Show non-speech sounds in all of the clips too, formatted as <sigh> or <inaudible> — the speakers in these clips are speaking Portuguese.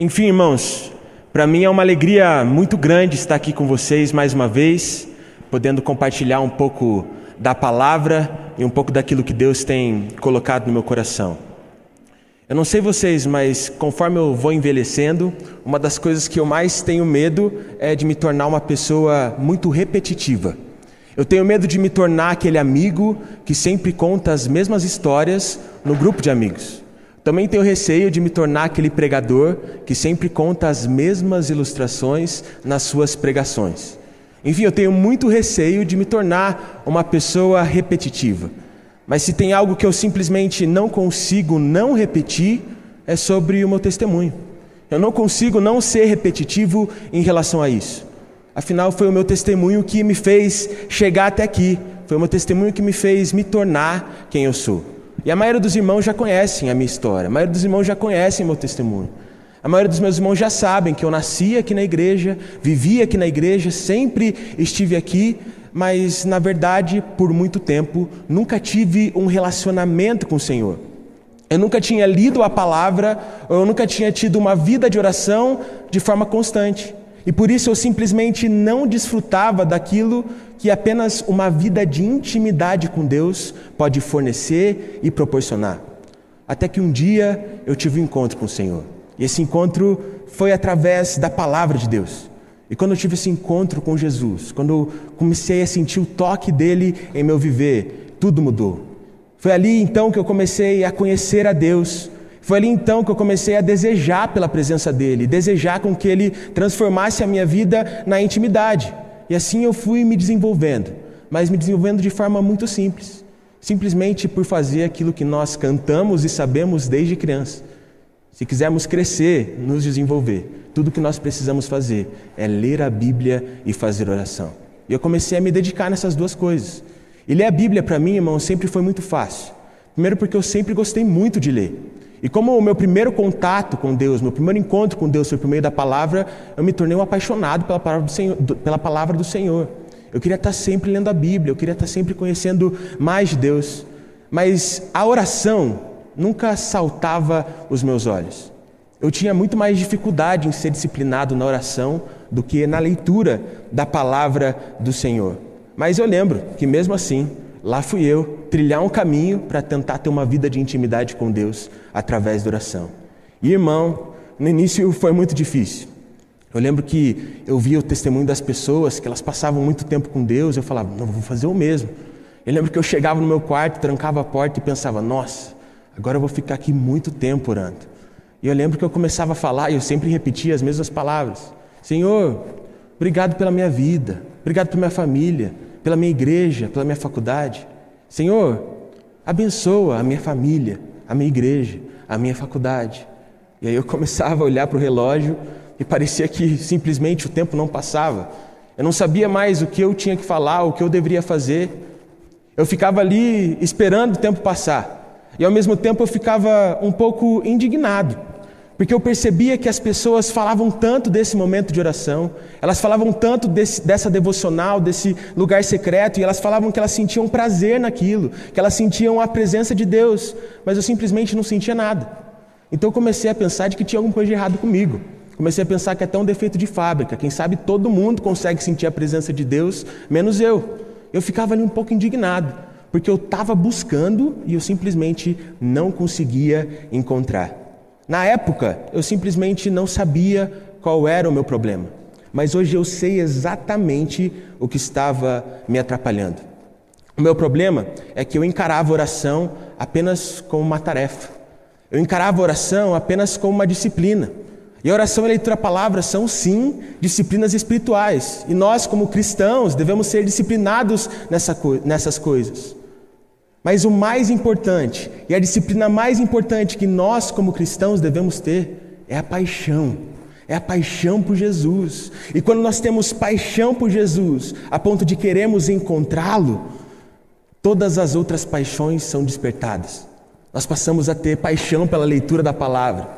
Enfim, irmãos, para mim é uma alegria muito grande estar aqui com vocês mais uma vez, podendo compartilhar um pouco da palavra e um pouco daquilo que Deus tem colocado no meu coração. Eu não sei vocês, mas conforme eu vou envelhecendo, uma das coisas que eu mais tenho medo é de me tornar uma pessoa muito repetitiva. Eu tenho medo de me tornar aquele amigo que sempre conta as mesmas histórias no grupo de amigos. Também tenho receio de me tornar aquele pregador que sempre conta as mesmas ilustrações nas suas pregações. Enfim, eu tenho muito receio de me tornar uma pessoa repetitiva. Mas se tem algo que eu simplesmente não consigo não repetir, é sobre o meu testemunho. Eu não consigo não ser repetitivo em relação a isso. Afinal, foi o meu testemunho que me fez chegar até aqui. Foi o meu testemunho que me fez me tornar quem eu sou. E a maioria dos irmãos já conhecem a minha história, a maioria dos irmãos já conhecem meu testemunho. A maioria dos meus irmãos já sabem que eu nasci aqui na igreja, vivi aqui na igreja, sempre estive aqui, mas na verdade, por muito tempo, nunca tive um relacionamento com o Senhor. Eu nunca tinha lido a palavra, eu nunca tinha tido uma vida de oração de forma constante. E por isso eu simplesmente não desfrutava daquilo que apenas uma vida de intimidade com Deus pode fornecer e proporcionar. Até que um dia eu tive um encontro com o Senhor. E esse encontro foi através da palavra de Deus. E quando eu tive esse encontro com Jesus, quando eu comecei a sentir o toque dele em meu viver, tudo mudou. Foi ali então que eu comecei a conhecer a Deus, foi ali então que eu comecei a desejar pela presença dele, desejar com que ele transformasse a minha vida na intimidade. E assim eu fui me desenvolvendo, mas me desenvolvendo de forma muito simples, simplesmente por fazer aquilo que nós cantamos e sabemos desde criança. Se quisermos crescer, nos desenvolver, tudo que nós precisamos fazer é ler a Bíblia e fazer oração. E eu comecei a me dedicar nessas duas coisas. E ler a Bíblia para mim, irmão, sempre foi muito fácil. Primeiro porque eu sempre gostei muito de ler. E como o meu primeiro contato com Deus, meu primeiro encontro com Deus foi por meio da palavra, eu me tornei um apaixonado pela palavra do Senhor. Pela palavra do Senhor. Eu queria estar sempre lendo a Bíblia, eu queria estar sempre conhecendo mais de Deus. Mas a oração nunca saltava os meus olhos. Eu tinha muito mais dificuldade em ser disciplinado na oração do que na leitura da palavra do Senhor. Mas eu lembro que mesmo assim, lá fui eu trilhar um caminho para tentar ter uma vida de intimidade com Deus através da oração. E irmão, no início foi muito difícil. Eu lembro que eu via o testemunho das pessoas que elas passavam muito tempo com Deus, eu falava, não, vou fazer o mesmo. Eu lembro que eu chegava no meu quarto, trancava a porta e pensava, nossa, agora eu vou ficar aqui muito tempo orando. E eu lembro que eu começava a falar e eu sempre repetia as mesmas palavras: Senhor, obrigado pela minha vida, obrigado pela minha família, pela minha igreja, pela minha faculdade. Senhor, abençoa a minha família, a minha igreja, a minha faculdade. E aí eu <laughs> começava a olhar para o relógio e parecia que simplesmente o tempo não passava. Eu não sabia mais o que eu tinha que falar, o que eu deveria fazer. Eu ficava ali esperando o tempo passar. E ao mesmo tempo eu ficava um pouco indignado porque eu percebia que as pessoas falavam tanto desse momento de oração, elas falavam tanto desse, dessa devocional, desse lugar secreto, e elas falavam que elas sentiam prazer naquilo, que elas sentiam a presença de Deus, mas eu simplesmente não sentia nada. Então eu comecei a pensar de que tinha alguma coisa de errado comigo. Comecei a pensar que é até um defeito de fábrica. Quem sabe todo mundo consegue sentir a presença de Deus, menos eu. Eu ficava ali um pouco indignado, porque eu estava buscando e eu simplesmente não conseguia encontrar. Na época, eu simplesmente não sabia qual era o meu problema, mas hoje eu sei exatamente o que estava me atrapalhando. O meu problema é que eu encarava oração apenas como uma tarefa. Eu encarava oração apenas como uma disciplina. E a oração e a leitura palavra são, sim, disciplinas espirituais. E nós, como cristãos, devemos ser disciplinados nessa, nessas coisas. Mas o mais importante, e a disciplina mais importante que nós, como cristãos, devemos ter, é a paixão. É a paixão por Jesus. E quando nós temos paixão por Jesus, a ponto de queremos encontrá-lo, todas as outras paixões são despertadas. Nós passamos a ter paixão pela leitura da palavra.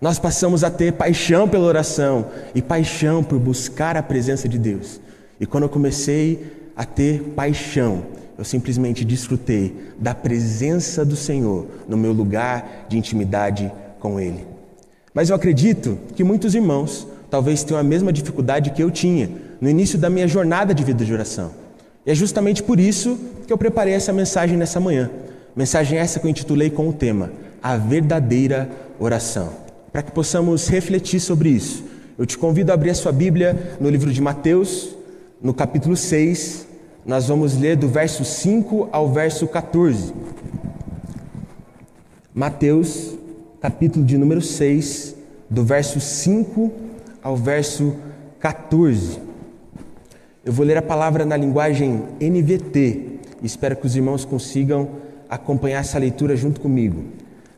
Nós passamos a ter paixão pela oração e paixão por buscar a presença de Deus. E quando eu comecei a ter paixão, eu simplesmente desfrutei da presença do Senhor no meu lugar de intimidade com Ele. Mas eu acredito que muitos irmãos talvez tenham a mesma dificuldade que eu tinha no início da minha jornada de vida de oração. E é justamente por isso que eu preparei essa mensagem nessa manhã. Mensagem essa que eu intitulei com o tema A Verdadeira Oração. Para que possamos refletir sobre isso, eu te convido a abrir a sua Bíblia no livro de Mateus, no capítulo 6. Nós vamos ler do verso 5 ao verso 14. Mateus, capítulo de número 6, do verso 5 ao verso 14. Eu vou ler a palavra na linguagem NVT espero que os irmãos consigam acompanhar essa leitura junto comigo.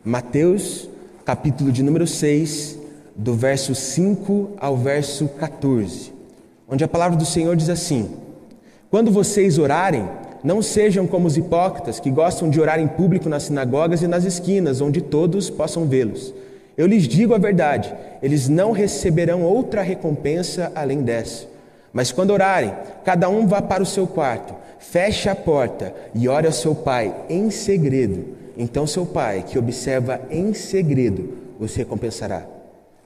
Mateus, capítulo de número 6, do verso 5 ao verso 14, onde a palavra do Senhor diz assim: Quando vocês orarem, não sejam como os hipócritas que gostam de orar em público nas sinagogas e nas esquinas, onde todos possam vê-los. Eu lhes digo a verdade, eles não receberão outra recompensa além dessa. Mas quando orarem, cada um vá para o seu quarto, feche a porta e ore ao seu pai em segredo. Então seu pai, que observa em segredo, os recompensará.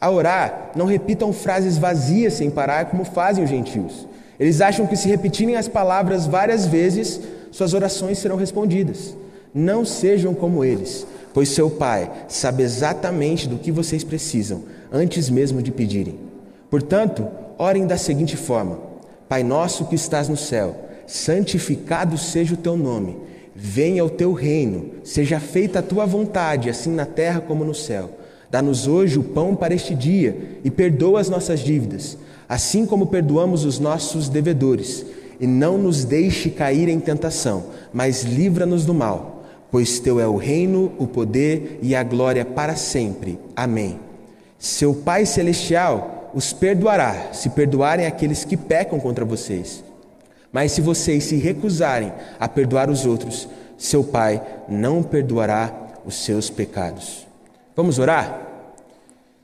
A orar, não repitam frases vazias sem parar como fazem os gentios. Eles acham que se repetirem as palavras várias vezes, suas orações serão respondidas. Não sejam como eles, pois seu Pai sabe exatamente do que vocês precisam antes mesmo de pedirem. Portanto, orem da seguinte forma: Pai nosso que estás no céu, santificado seja o teu nome. Venha o teu reino, seja feita a tua vontade, assim na terra como no céu. Dá-nos hoje o pão para este dia e perdoa as nossas dívidas, assim como perdoamos os nossos devedores. E não nos deixe cair em tentação, mas livra-nos do mal, pois teu é o reino, o poder e a glória para sempre. Amém. Seu Pai celestial os perdoará, se perdoarem aqueles que pecam contra vocês. Mas se vocês se recusarem a perdoar os outros, seu Pai não perdoará os seus pecados. Vamos orar?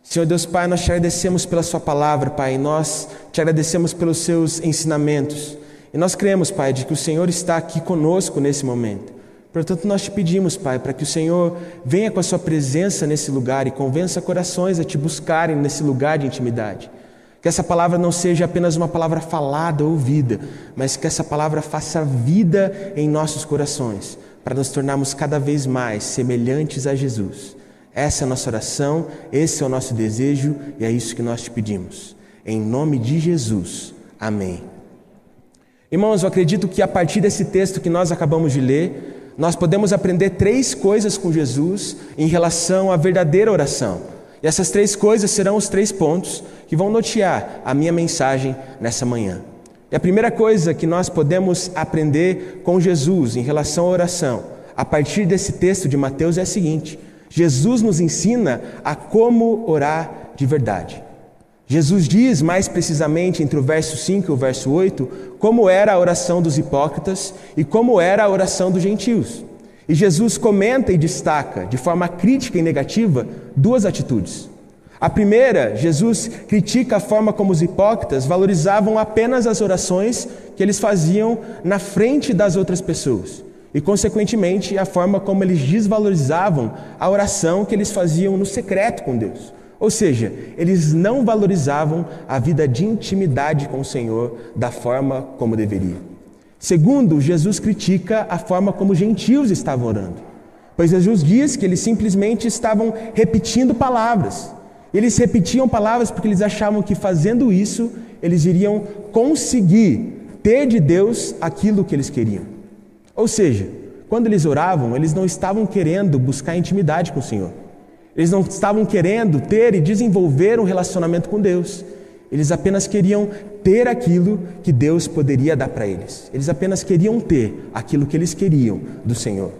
Senhor Deus Pai, nós te agradecemos pela Sua palavra, Pai, nós te agradecemos pelos seus ensinamentos. E nós cremos, Pai, de que o Senhor está aqui conosco nesse momento. Portanto, nós te pedimos, Pai, para que o Senhor venha com a Sua presença nesse lugar e convença corações a te buscarem nesse lugar de intimidade. Que essa palavra não seja apenas uma palavra falada, ouvida, mas que essa palavra faça vida em nossos corações, para nos tornarmos cada vez mais semelhantes a Jesus. Essa é a nossa oração, esse é o nosso desejo e é isso que nós te pedimos. Em nome de Jesus. Amém. Irmãos, eu acredito que a partir desse texto que nós acabamos de ler, nós podemos aprender três coisas com Jesus em relação à verdadeira oração. E essas três coisas serão os três pontos que vão notear a minha mensagem nessa manhã. E a primeira coisa que nós podemos aprender com Jesus em relação à oração, a partir desse texto de Mateus, é a seguinte: Jesus nos ensina a como orar de verdade. Jesus diz mais precisamente entre o verso 5 e o verso 8 como era a oração dos hipócritas e como era a oração dos gentios. E Jesus comenta e destaca, de forma crítica e negativa, duas atitudes. A primeira, Jesus critica a forma como os hipócritas valorizavam apenas as orações que eles faziam na frente das outras pessoas. E, consequentemente, a forma como eles desvalorizavam a oração que eles faziam no secreto com Deus. Ou seja, eles não valorizavam a vida de intimidade com o Senhor da forma como deveria. Segundo, Jesus critica a forma como os gentios estavam orando. Pois Jesus diz que eles simplesmente estavam repetindo palavras. Eles repetiam palavras porque eles achavam que fazendo isso eles iriam conseguir ter de Deus aquilo que eles queriam. Ou seja, quando eles oravam, eles não estavam querendo buscar intimidade com o Senhor. Eles não estavam querendo ter e desenvolver um relacionamento com Deus. Eles apenas queriam ter aquilo que Deus poderia dar para eles. Eles apenas queriam ter aquilo que eles queriam do Senhor.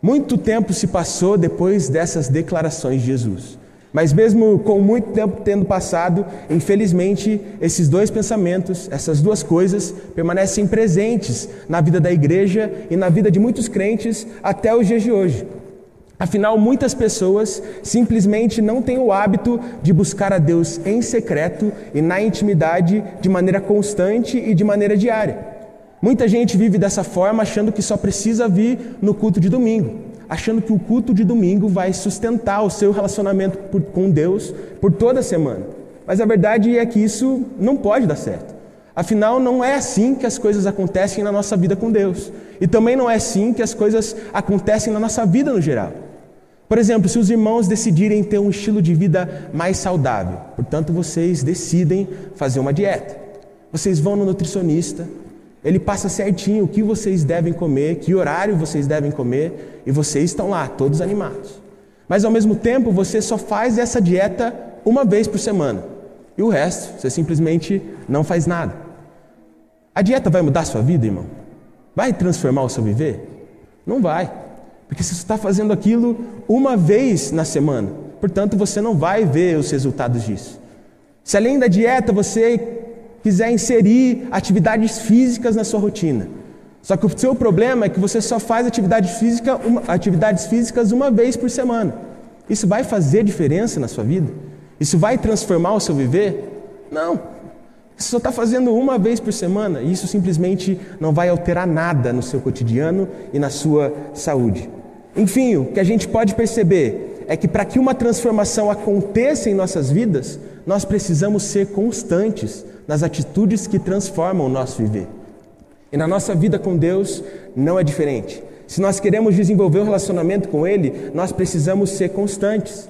Muito tempo se passou depois dessas declarações de Jesus. Mas, mesmo com muito tempo tendo passado, infelizmente, esses dois pensamentos, essas duas coisas, permanecem presentes na vida da igreja e na vida de muitos crentes até os dias de hoje. Afinal, muitas pessoas simplesmente não têm o hábito de buscar a Deus em secreto e na intimidade de maneira constante e de maneira diária. Muita gente vive dessa forma achando que só precisa vir no culto de domingo, achando que o culto de domingo vai sustentar o seu relacionamento por, com Deus por toda a semana. Mas a verdade é que isso não pode dar certo. Afinal, não é assim que as coisas acontecem na nossa vida com Deus. E também não é assim que as coisas acontecem na nossa vida no geral. Por exemplo, se os irmãos decidirem ter um estilo de vida mais saudável, portanto vocês decidem fazer uma dieta. Vocês vão no nutricionista, ele passa certinho o que vocês devem comer, que horário vocês devem comer, e vocês estão lá, todos animados. Mas ao mesmo tempo, você só faz essa dieta uma vez por semana. E o resto, você simplesmente não faz nada. A dieta vai mudar a sua vida, irmão? Vai transformar o seu viver? Não vai. Porque você está fazendo aquilo uma vez na semana. Portanto, você não vai ver os resultados disso. Se além da dieta você quiser inserir atividades físicas na sua rotina. Só que o seu problema é que você só faz atividade física, uma, atividades físicas uma vez por semana. Isso vai fazer diferença na sua vida? Isso vai transformar o seu viver? Não. Você só está fazendo uma vez por semana e isso simplesmente não vai alterar nada no seu cotidiano e na sua saúde. Enfim, o que a gente pode perceber é que para que uma transformação aconteça em nossas vidas, nós precisamos ser constantes nas atitudes que transformam o nosso viver. E na nossa vida com Deus não é diferente. Se nós queremos desenvolver um relacionamento com Ele, nós precisamos ser constantes.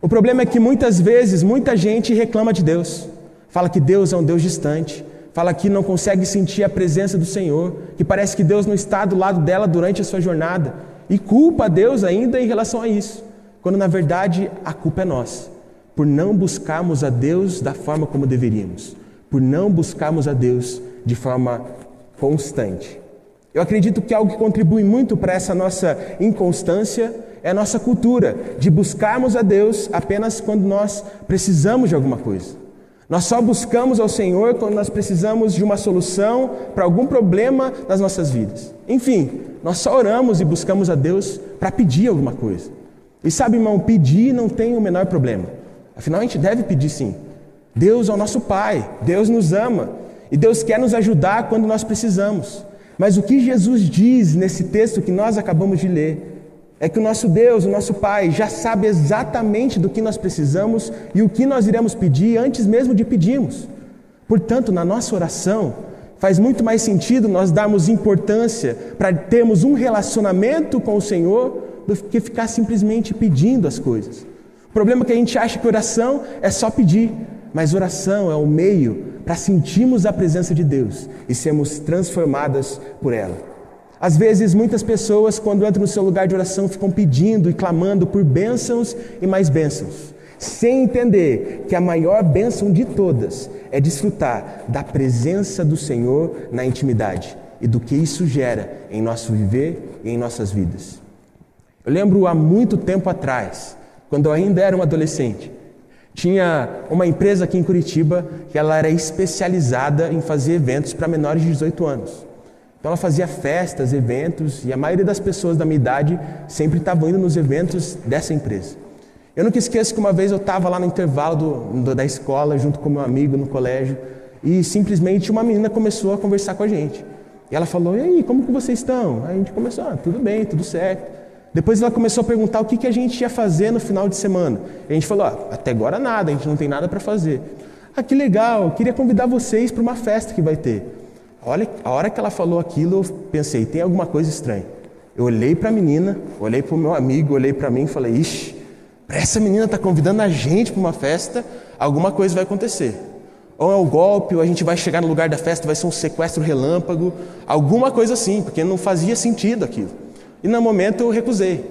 O problema é que muitas vezes muita gente reclama de Deus, fala que Deus é um Deus distante, fala que não consegue sentir a presença do Senhor, que parece que Deus não está do lado dela durante a sua jornada, e culpa Deus ainda em relação a isso, quando na verdade a culpa é nossa, por não buscarmos a Deus da forma como deveríamos por não buscarmos a Deus de forma constante. Eu acredito que algo que contribui muito para essa nossa inconstância é a nossa cultura de buscarmos a Deus apenas quando nós precisamos de alguma coisa. Nós só buscamos ao Senhor quando nós precisamos de uma solução para algum problema nas nossas vidas. Enfim, nós só oramos e buscamos a Deus para pedir alguma coisa. E sabe, irmão, pedir não tem o menor problema. Afinal, a gente deve pedir sim. Deus é o nosso Pai, Deus nos ama e Deus quer nos ajudar quando nós precisamos. Mas o que Jesus diz nesse texto que nós acabamos de ler é que o nosso Deus, o nosso Pai, já sabe exatamente do que nós precisamos e o que nós iremos pedir antes mesmo de pedirmos. Portanto, na nossa oração, faz muito mais sentido nós darmos importância para termos um relacionamento com o Senhor do que ficar simplesmente pedindo as coisas. O problema é que a gente acha que oração é só pedir, mas oração é o meio para sentirmos a presença de Deus e sermos transformadas por ela. Às vezes, muitas pessoas, quando entram no seu lugar de oração, ficam pedindo e clamando por bênçãos e mais bênçãos, sem entender que a maior bênção de todas é desfrutar da presença do Senhor na intimidade e do que isso gera em nosso viver e em nossas vidas. Eu lembro há muito tempo atrás, quando eu ainda era um adolescente, tinha uma empresa aqui em Curitiba que ela era especializada em fazer eventos para menores de 18 anos. Então ela fazia festas, eventos e a maioria das pessoas da minha idade sempre estavam indo nos eventos dessa empresa. Eu nunca esqueço que uma vez eu estava lá no intervalo do, do, da escola junto com meu amigo no colégio e simplesmente uma menina começou a conversar com a gente. E ela falou: "E aí, como que vocês estão?" Aí a gente começou: ah, "Tudo bem, tudo certo." Depois ela começou a perguntar o que, que a gente ia fazer no final de semana. E a gente falou: ah, até agora nada, a gente não tem nada para fazer. Ah, que legal, queria convidar vocês para uma festa que vai ter. Olha, a hora que ela falou aquilo, eu pensei: tem alguma coisa estranha. Eu olhei para a menina, olhei para o meu amigo, olhei para mim e falei: ixi, essa menina está convidando a gente para uma festa, alguma coisa vai acontecer. Ou é um golpe, ou a gente vai chegar no lugar da festa, vai ser um sequestro relâmpago, alguma coisa assim, porque não fazia sentido aquilo. E no momento eu recusei.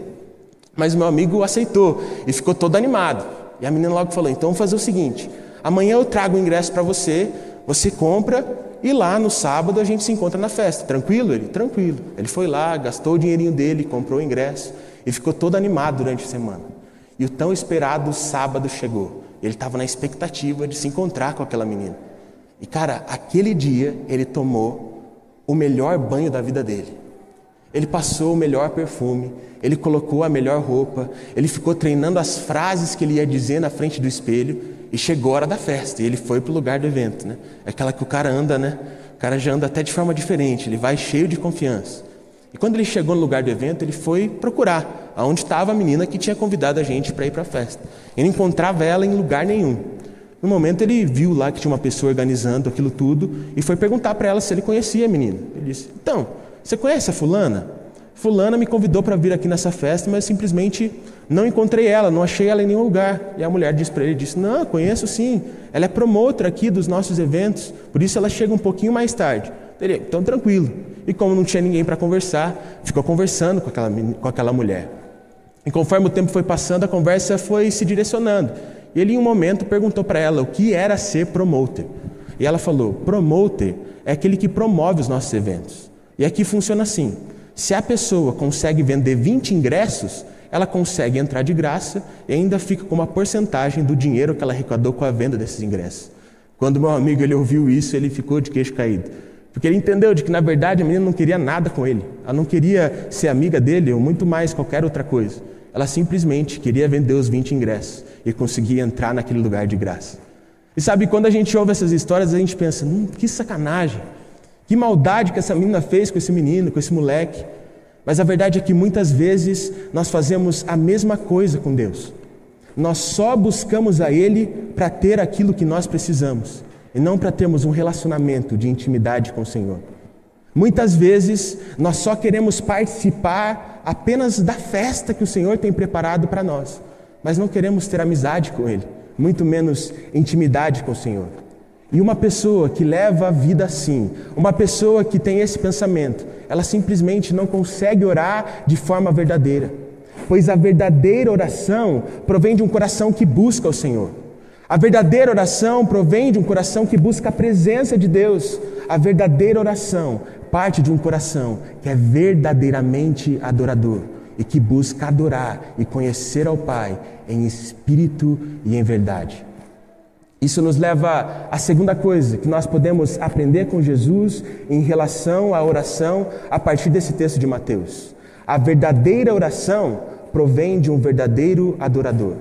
Mas meu amigo aceitou e ficou todo animado. E a menina logo falou: então vamos fazer o seguinte: amanhã eu trago o ingresso para você, você compra e lá no sábado a gente se encontra na festa. Tranquilo? Ele? Tranquilo. Ele foi lá, gastou o dinheirinho dele, comprou o ingresso e ficou todo animado durante a semana. E o tão esperado sábado chegou. Ele estava na expectativa de se encontrar com aquela menina. E cara, aquele dia ele tomou o melhor banho da vida dele. Ele passou o melhor perfume, ele colocou a melhor roupa, ele ficou treinando as frases que ele ia dizer na frente do espelho e chegou a hora da festa e ele foi para o lugar do evento, né? É aquela que o cara anda, né? O cara já anda até de forma diferente, ele vai cheio de confiança. E quando ele chegou no lugar do evento, ele foi procurar aonde estava a menina que tinha convidado a gente para ir para a festa. Ele encontrava ela em lugar nenhum. No momento ele viu lá que tinha uma pessoa organizando aquilo tudo e foi perguntar para ela se ele conhecia a menina. Ele disse: Então, você conhece a fulana? Fulana me convidou para vir aqui nessa festa, mas simplesmente não encontrei ela, não achei ela em nenhum lugar. E a mulher disse para ele, disse, não, conheço sim, ela é promotora aqui dos nossos eventos, por isso ela chega um pouquinho mais tarde. Ele, então tranquilo. E como não tinha ninguém para conversar, ficou conversando com aquela, com aquela mulher. E conforme o tempo foi passando, a conversa foi se direcionando. E ele, em um momento, perguntou para ela o que era ser promoter. E ela falou: promoter é aquele que promove os nossos eventos. E aqui funciona assim: se a pessoa consegue vender 20 ingressos, ela consegue entrar de graça e ainda fica com uma porcentagem do dinheiro que ela arrecadou com a venda desses ingressos. Quando meu amigo ele ouviu isso, ele ficou de queixo caído. Porque ele entendeu de que na verdade a menina não queria nada com ele. Ela não queria ser amiga dele ou muito mais qualquer outra coisa. Ela simplesmente queria vender os 20 ingressos e conseguir entrar naquele lugar de graça. E sabe, quando a gente ouve essas histórias, a gente pensa, hum, que sacanagem. Que maldade que essa menina fez com esse menino, com esse moleque. Mas a verdade é que muitas vezes nós fazemos a mesma coisa com Deus. Nós só buscamos a Ele para ter aquilo que nós precisamos e não para termos um relacionamento de intimidade com o Senhor. Muitas vezes nós só queremos participar apenas da festa que o Senhor tem preparado para nós, mas não queremos ter amizade com Ele, muito menos intimidade com o Senhor. E uma pessoa que leva a vida assim, uma pessoa que tem esse pensamento, ela simplesmente não consegue orar de forma verdadeira, pois a verdadeira oração provém de um coração que busca o Senhor. A verdadeira oração provém de um coração que busca a presença de Deus. A verdadeira oração parte de um coração que é verdadeiramente adorador e que busca adorar e conhecer ao Pai em espírito e em verdade. Isso nos leva à segunda coisa que nós podemos aprender com Jesus em relação à oração a partir desse texto de Mateus. A verdadeira oração provém de um verdadeiro adorador.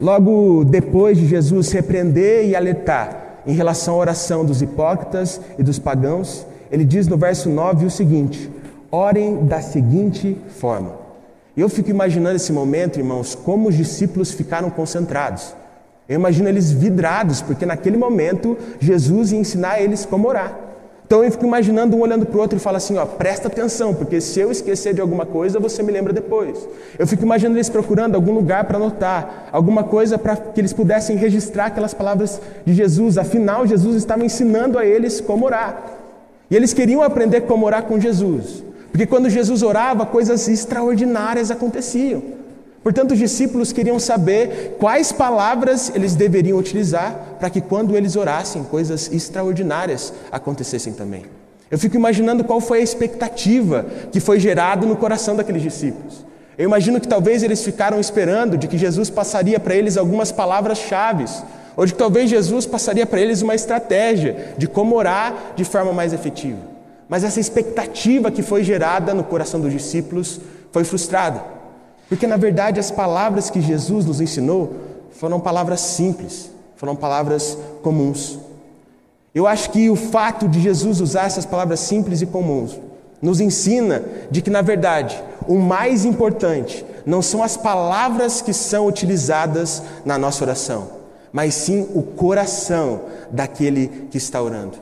Logo depois de Jesus repreender e alertar em relação à oração dos hipócritas e dos pagãos, ele diz no verso 9 o seguinte: Orem da seguinte forma. Eu fico imaginando esse momento, irmãos, como os discípulos ficaram concentrados. Eu imagino eles vidrados, porque naquele momento Jesus ia ensinar eles como orar. Então eu fico imaginando um olhando para o outro e fala assim: ó, presta atenção, porque se eu esquecer de alguma coisa, você me lembra depois. Eu fico imaginando eles procurando algum lugar para anotar, alguma coisa para que eles pudessem registrar aquelas palavras de Jesus. Afinal, Jesus estava ensinando a eles como orar. E eles queriam aprender como orar com Jesus, porque quando Jesus orava, coisas extraordinárias aconteciam. Portanto, os discípulos queriam saber quais palavras eles deveriam utilizar para que, quando eles orassem, coisas extraordinárias acontecessem também. Eu fico imaginando qual foi a expectativa que foi gerada no coração daqueles discípulos. Eu imagino que talvez eles ficaram esperando de que Jesus passaria para eles algumas palavras-chave, ou de que talvez Jesus passaria para eles uma estratégia de como orar de forma mais efetiva. Mas essa expectativa que foi gerada no coração dos discípulos foi frustrada. Porque na verdade as palavras que Jesus nos ensinou foram palavras simples, foram palavras comuns. Eu acho que o fato de Jesus usar essas palavras simples e comuns nos ensina de que na verdade o mais importante não são as palavras que são utilizadas na nossa oração, mas sim o coração daquele que está orando.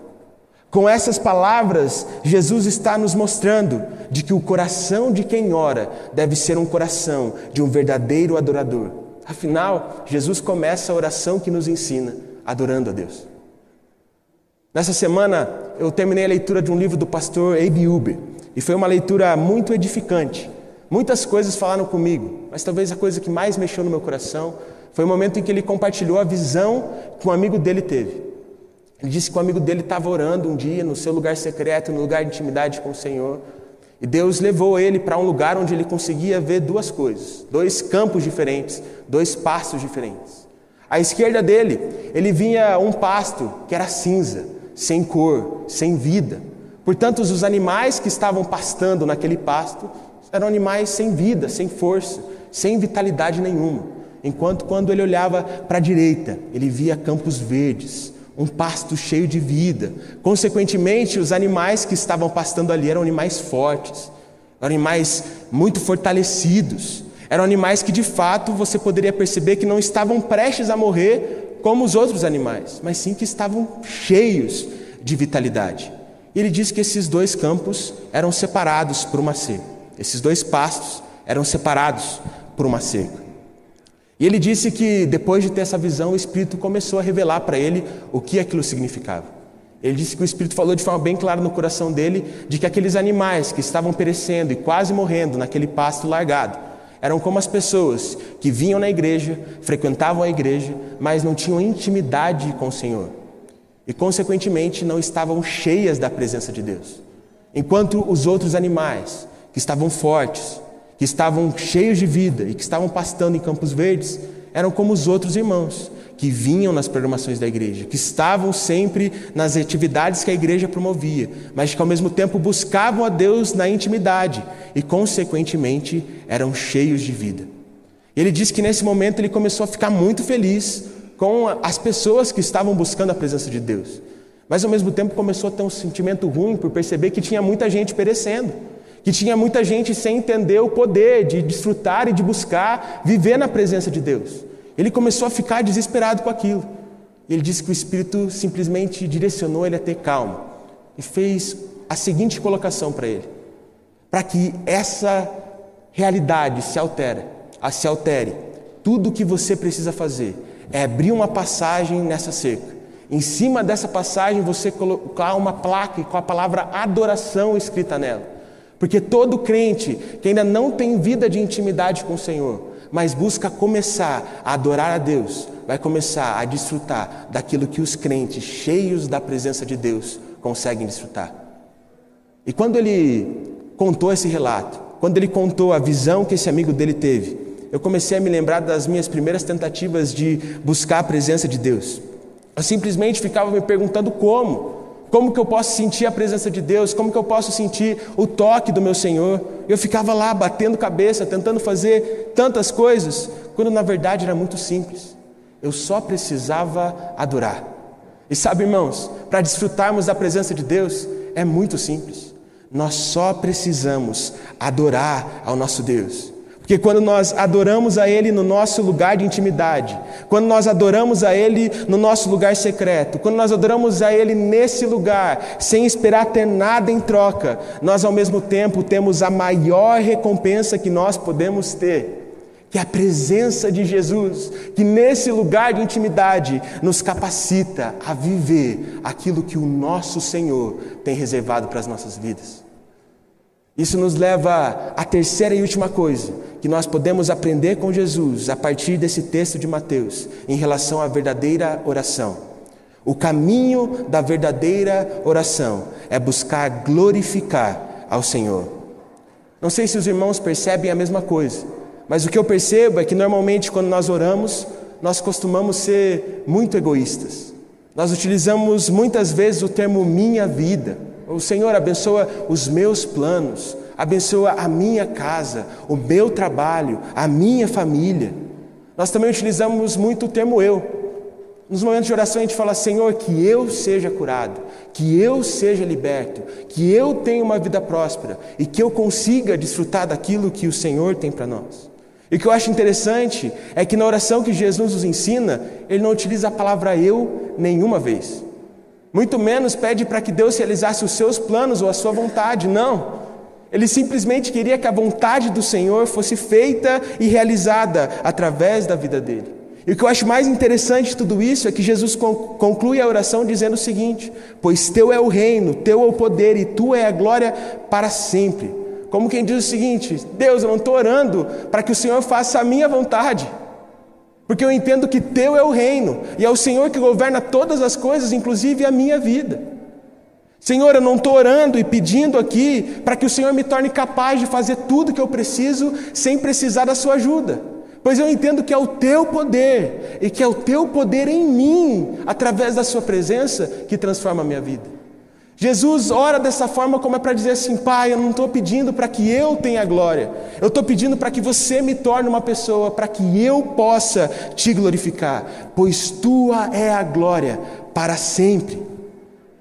Com essas palavras, Jesus está nos mostrando de que o coração de quem ora deve ser um coração de um verdadeiro adorador. Afinal, Jesus começa a oração que nos ensina adorando a Deus. Nessa semana, eu terminei a leitura de um livro do pastor Abe Uber, e foi uma leitura muito edificante. Muitas coisas falaram comigo, mas talvez a coisa que mais mexeu no meu coração foi o momento em que ele compartilhou a visão que um amigo dele teve. Ele disse que o amigo dele estava orando um dia no seu lugar secreto, no lugar de intimidade com o Senhor. E Deus levou ele para um lugar onde ele conseguia ver duas coisas, dois campos diferentes, dois pastos diferentes. À esquerda dele, ele vinha um pasto que era cinza, sem cor, sem vida. Portanto, os animais que estavam pastando naquele pasto eram animais sem vida, sem força, sem vitalidade nenhuma. Enquanto quando ele olhava para a direita, ele via campos verdes, um pasto cheio de vida. Consequentemente, os animais que estavam pastando ali eram animais fortes, Eram animais muito fortalecidos. Eram animais que de fato você poderia perceber que não estavam prestes a morrer como os outros animais, mas sim que estavam cheios de vitalidade. E ele diz que esses dois campos eram separados por uma cerca. Esses dois pastos eram separados por uma cerca. E ele disse que depois de ter essa visão, o Espírito começou a revelar para ele o que aquilo significava. Ele disse que o Espírito falou de forma bem clara no coração dele de que aqueles animais que estavam perecendo e quase morrendo naquele pasto largado eram como as pessoas que vinham na igreja, frequentavam a igreja, mas não tinham intimidade com o Senhor e, consequentemente, não estavam cheias da presença de Deus. Enquanto os outros animais, que estavam fortes, que estavam cheios de vida e que estavam pastando em campos verdes, eram como os outros irmãos que vinham nas programações da igreja, que estavam sempre nas atividades que a igreja promovia, mas que ao mesmo tempo buscavam a Deus na intimidade e, consequentemente, eram cheios de vida. Ele diz que nesse momento ele começou a ficar muito feliz com as pessoas que estavam buscando a presença de Deus, mas ao mesmo tempo começou a ter um sentimento ruim por perceber que tinha muita gente perecendo que tinha muita gente sem entender o poder de desfrutar e de buscar viver na presença de Deus. Ele começou a ficar desesperado com aquilo. Ele disse que o Espírito simplesmente direcionou ele a ter calma e fez a seguinte colocação para ele: para que essa realidade se altere, se altere, tudo o que você precisa fazer é abrir uma passagem nessa cerca. Em cima dessa passagem você colocar uma placa com a palavra adoração escrita nela. Porque todo crente que ainda não tem vida de intimidade com o Senhor, mas busca começar a adorar a Deus, vai começar a desfrutar daquilo que os crentes cheios da presença de Deus conseguem desfrutar. E quando ele contou esse relato, quando ele contou a visão que esse amigo dele teve, eu comecei a me lembrar das minhas primeiras tentativas de buscar a presença de Deus. Eu simplesmente ficava me perguntando como. Como que eu posso sentir a presença de Deus? Como que eu posso sentir o toque do meu Senhor? Eu ficava lá batendo cabeça, tentando fazer tantas coisas, quando na verdade era muito simples. Eu só precisava adorar. E sabe, irmãos, para desfrutarmos da presença de Deus é muito simples. Nós só precisamos adorar ao nosso Deus. Porque quando nós adoramos a Ele no nosso lugar de intimidade, quando nós adoramos a Ele no nosso lugar secreto, quando nós adoramos a Ele nesse lugar, sem esperar ter nada em troca, nós ao mesmo tempo temos a maior recompensa que nós podemos ter, que é a presença de Jesus, que nesse lugar de intimidade nos capacita a viver aquilo que o nosso Senhor tem reservado para as nossas vidas. Isso nos leva à terceira e última coisa que nós podemos aprender com Jesus a partir desse texto de Mateus em relação à verdadeira oração. O caminho da verdadeira oração é buscar glorificar ao Senhor. Não sei se os irmãos percebem a mesma coisa, mas o que eu percebo é que normalmente quando nós oramos, nós costumamos ser muito egoístas. Nós utilizamos muitas vezes o termo minha vida. O Senhor abençoa os meus planos, abençoa a minha casa, o meu trabalho, a minha família. Nós também utilizamos muito o termo eu. Nos momentos de oração a gente fala, Senhor, que eu seja curado, que eu seja liberto, que eu tenha uma vida próspera e que eu consiga desfrutar daquilo que o Senhor tem para nós. E o que eu acho interessante é que na oração que Jesus nos ensina, ele não utiliza a palavra eu nenhuma vez. Muito menos pede para que Deus realizasse os seus planos ou a sua vontade, não. Ele simplesmente queria que a vontade do Senhor fosse feita e realizada através da vida dele. E o que eu acho mais interessante de tudo isso é que Jesus conclui a oração dizendo o seguinte: Pois teu é o reino, teu é o poder e tua é a glória para sempre. Como quem diz o seguinte: Deus, eu não estou orando para que o Senhor faça a minha vontade. Porque eu entendo que teu é o reino e é o Senhor que governa todas as coisas, inclusive a minha vida. Senhor, eu não estou orando e pedindo aqui para que o Senhor me torne capaz de fazer tudo que eu preciso sem precisar da sua ajuda. Pois eu entendo que é o teu poder e que é o teu poder em mim, através da sua presença, que transforma a minha vida. Jesus ora dessa forma como é para dizer assim: Pai, eu não estou pedindo para que eu tenha glória, eu estou pedindo para que você me torne uma pessoa, para que eu possa te glorificar, pois tua é a glória para sempre.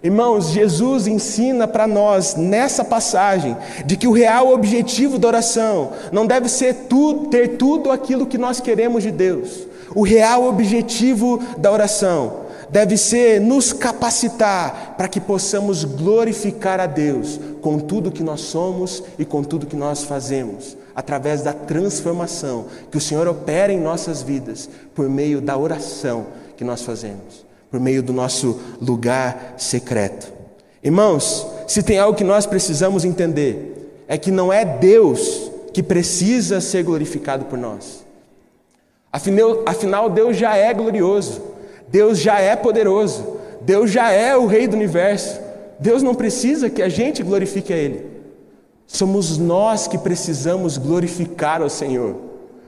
Irmãos, Jesus ensina para nós nessa passagem de que o real objetivo da oração não deve ser tu, ter tudo aquilo que nós queremos de Deus. O real objetivo da oração deve ser nos capacitar para que possamos glorificar a Deus com tudo que nós somos e com tudo que nós fazemos, através da transformação que o Senhor opera em nossas vidas por meio da oração que nós fazemos por meio do nosso lugar secreto. Irmãos, se tem algo que nós precisamos entender, é que não é Deus que precisa ser glorificado por nós. Afinal, Deus já é glorioso, Deus já é poderoso, Deus já é o Rei do universo. Deus não precisa que a gente glorifique a Ele. Somos nós que precisamos glorificar ao Senhor.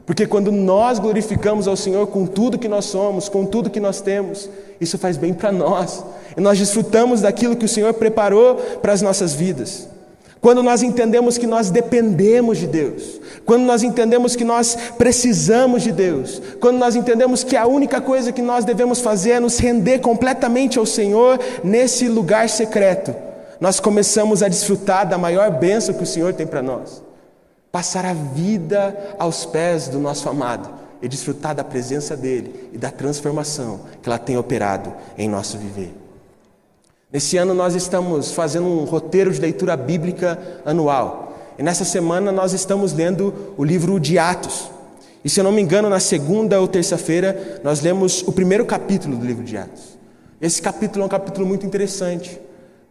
Porque quando nós glorificamos ao Senhor com tudo que nós somos, com tudo que nós temos, isso faz bem para nós. E nós desfrutamos daquilo que o Senhor preparou para as nossas vidas. Quando nós entendemos que nós dependemos de Deus, quando nós entendemos que nós precisamos de Deus, quando nós entendemos que a única coisa que nós devemos fazer é nos render completamente ao Senhor nesse lugar secreto, nós começamos a desfrutar da maior bênção que o Senhor tem para nós. Passar a vida aos pés do nosso amado e desfrutar da presença dele e da transformação que ela tem operado em nosso viver. Nesse ano nós estamos fazendo um roteiro de leitura bíblica anual. E nessa semana nós estamos lendo o livro de Atos. E se eu não me engano, na segunda ou terça-feira nós lemos o primeiro capítulo do livro de Atos. Esse capítulo é um capítulo muito interessante,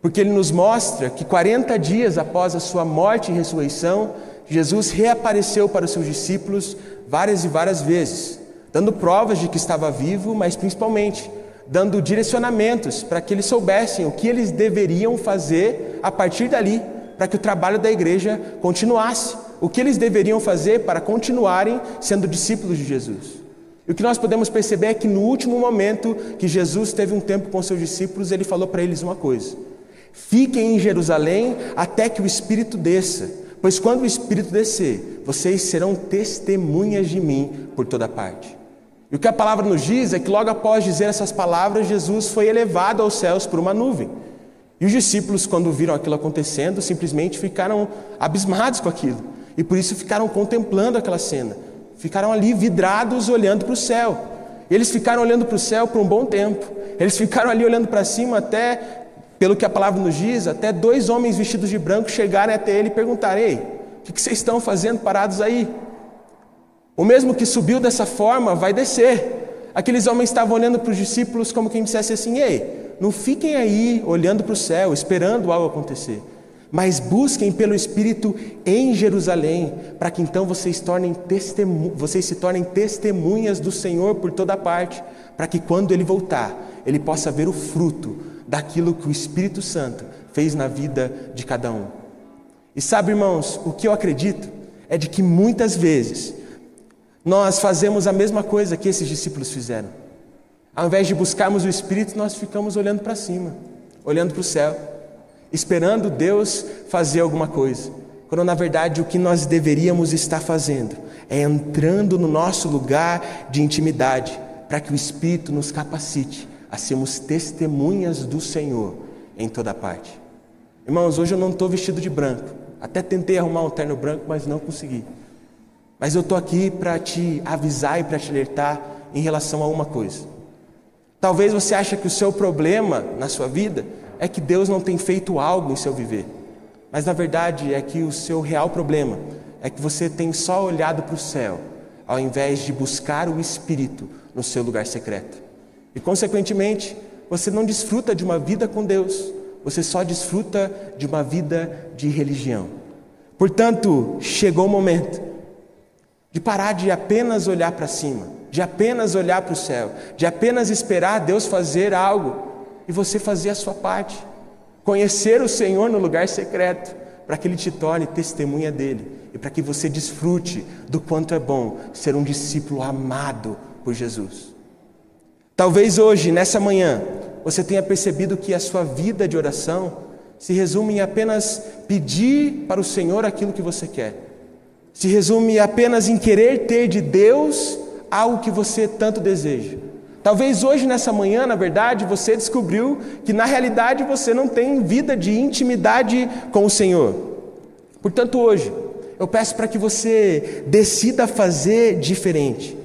porque ele nos mostra que 40 dias após a sua morte e ressurreição, Jesus reapareceu para os seus discípulos várias e várias vezes, dando provas de que estava vivo, mas principalmente dando direcionamentos para que eles soubessem o que eles deveriam fazer a partir dali, para que o trabalho da igreja continuasse, o que eles deveriam fazer para continuarem sendo discípulos de Jesus. E o que nós podemos perceber é que no último momento que Jesus teve um tempo com seus discípulos, ele falou para eles uma coisa: Fiquem em Jerusalém até que o Espírito desça Pois quando o Espírito descer, vocês serão testemunhas de mim por toda parte. E o que a palavra nos diz é que logo após dizer essas palavras, Jesus foi elevado aos céus por uma nuvem. E os discípulos, quando viram aquilo acontecendo, simplesmente ficaram abismados com aquilo. E por isso ficaram contemplando aquela cena. Ficaram ali vidrados olhando para o céu. Eles ficaram olhando para o céu por um bom tempo. Eles ficaram ali olhando para cima até pelo que a palavra nos diz, até dois homens vestidos de branco chegarem até ele e perguntarem: Ei, o que vocês estão fazendo parados aí? O mesmo que subiu dessa forma vai descer. Aqueles homens estavam olhando para os discípulos como quem dissesse assim: Ei, não fiquem aí olhando para o céu, esperando algo acontecer, mas busquem pelo Espírito em Jerusalém, para que então vocês, tornem vocês se tornem testemunhas do Senhor por toda parte, para que quando Ele voltar, Ele possa ver o fruto daquilo que o Espírito Santo fez na vida de cada um. E sabe, irmãos, o que eu acredito é de que muitas vezes nós fazemos a mesma coisa que esses discípulos fizeram. Ao invés de buscarmos o Espírito, nós ficamos olhando para cima, olhando para o céu, esperando Deus fazer alguma coisa. Quando na verdade o que nós deveríamos estar fazendo é entrando no nosso lugar de intimidade, para que o Espírito nos capacite a sermos testemunhas do Senhor em toda parte. Irmãos, hoje eu não estou vestido de branco. Até tentei arrumar um terno branco, mas não consegui. Mas eu estou aqui para te avisar e para te alertar em relação a uma coisa. Talvez você ache que o seu problema na sua vida é que Deus não tem feito algo em seu viver. Mas na verdade é que o seu real problema é que você tem só olhado para o céu, ao invés de buscar o Espírito no seu lugar secreto. E, consequentemente, você não desfruta de uma vida com Deus, você só desfruta de uma vida de religião. Portanto, chegou o momento de parar de apenas olhar para cima, de apenas olhar para o céu, de apenas esperar Deus fazer algo e você fazer a sua parte. Conhecer o Senhor no lugar secreto, para que Ele te torne testemunha dele e para que você desfrute do quanto é bom ser um discípulo amado por Jesus. Talvez hoje, nessa manhã, você tenha percebido que a sua vida de oração se resume em apenas pedir para o Senhor aquilo que você quer. Se resume apenas em querer ter de Deus algo que você tanto deseja. Talvez hoje, nessa manhã, na verdade, você descobriu que na realidade você não tem vida de intimidade com o Senhor. Portanto, hoje, eu peço para que você decida fazer diferente.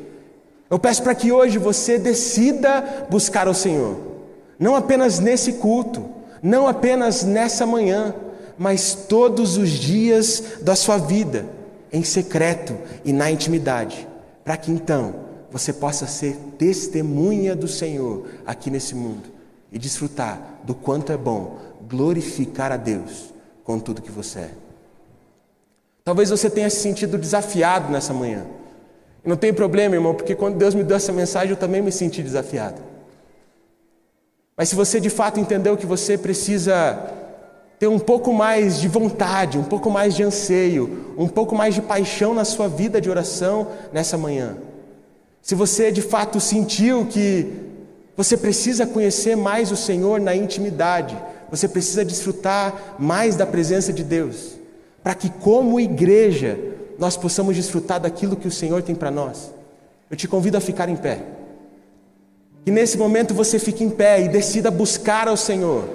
Eu peço para que hoje você decida buscar o Senhor. Não apenas nesse culto, não apenas nessa manhã, mas todos os dias da sua vida, em secreto e na intimidade, para que então você possa ser testemunha do Senhor aqui nesse mundo e desfrutar do quanto é bom glorificar a Deus com tudo que você é. Talvez você tenha se sentido desafiado nessa manhã. Não tem problema, irmão, porque quando Deus me deu essa mensagem, eu também me senti desafiado. Mas se você de fato entendeu que você precisa ter um pouco mais de vontade, um pouco mais de anseio, um pouco mais de paixão na sua vida de oração nessa manhã. Se você de fato sentiu que você precisa conhecer mais o Senhor na intimidade, você precisa desfrutar mais da presença de Deus para que, como igreja, nós possamos desfrutar daquilo que o Senhor tem para nós. Eu te convido a ficar em pé. Que nesse momento você fique em pé e decida buscar ao Senhor.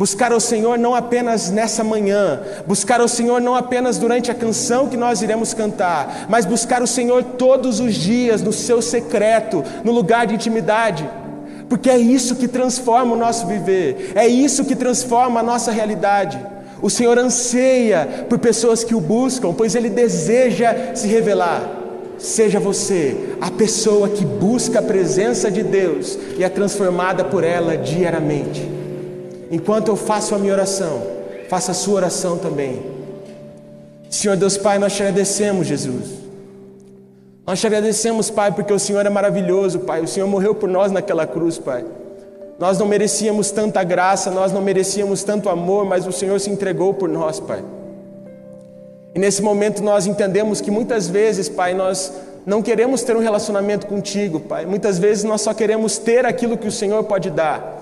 Buscar ao Senhor não apenas nessa manhã, buscar ao Senhor não apenas durante a canção que nós iremos cantar, mas buscar o Senhor todos os dias, no seu secreto, no lugar de intimidade, porque é isso que transforma o nosso viver, é isso que transforma a nossa realidade. O Senhor anseia por pessoas que o buscam, pois Ele deseja se revelar. Seja você a pessoa que busca a presença de Deus e é transformada por ela diariamente. Enquanto eu faço a minha oração, faça a sua oração também. Senhor Deus Pai, nós te agradecemos, Jesus. Nós te agradecemos, Pai, porque o Senhor é maravilhoso, Pai. O Senhor morreu por nós naquela cruz, Pai. Nós não merecíamos tanta graça, nós não merecíamos tanto amor, mas o Senhor se entregou por nós, Pai. E nesse momento nós entendemos que muitas vezes, Pai, nós não queremos ter um relacionamento contigo, Pai. Muitas vezes nós só queremos ter aquilo que o Senhor pode dar.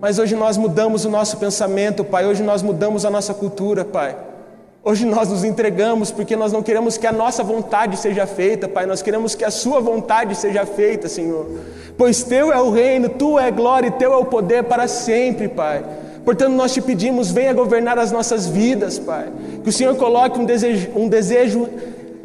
Mas hoje nós mudamos o nosso pensamento, Pai. Hoje nós mudamos a nossa cultura, Pai. Hoje nós nos entregamos porque nós não queremos que a nossa vontade seja feita, Pai, nós queremos que a Sua vontade seja feita, Senhor. Pois Teu é o reino, Tu é a glória e Teu é o poder para sempre, Pai. Portanto, nós te pedimos, venha governar as nossas vidas, Pai. Que o Senhor coloque um desejo, um desejo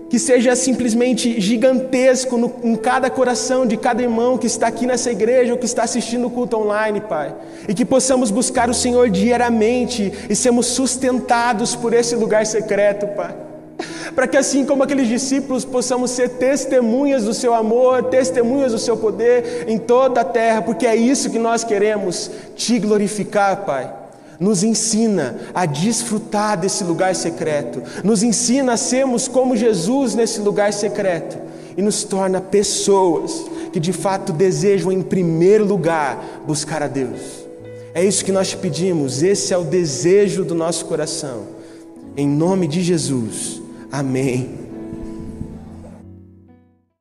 que seja simplesmente gigantesco no, em cada coração de cada irmão que está aqui nessa igreja ou que está assistindo o culto online, Pai. E que possamos buscar o Senhor diariamente e sermos sustentados por esse lugar secreto, Pai. <laughs> Para que assim como aqueles discípulos possamos ser testemunhas do seu amor, testemunhas do seu poder em toda a terra, porque é isso que nós queremos, te glorificar, Pai nos ensina a desfrutar desse lugar secreto, nos ensina a sermos como Jesus nesse lugar secreto e nos torna pessoas que de fato desejam, em primeiro lugar, buscar a Deus. É isso que nós te pedimos, esse é o desejo do nosso coração. Em nome de Jesus, amém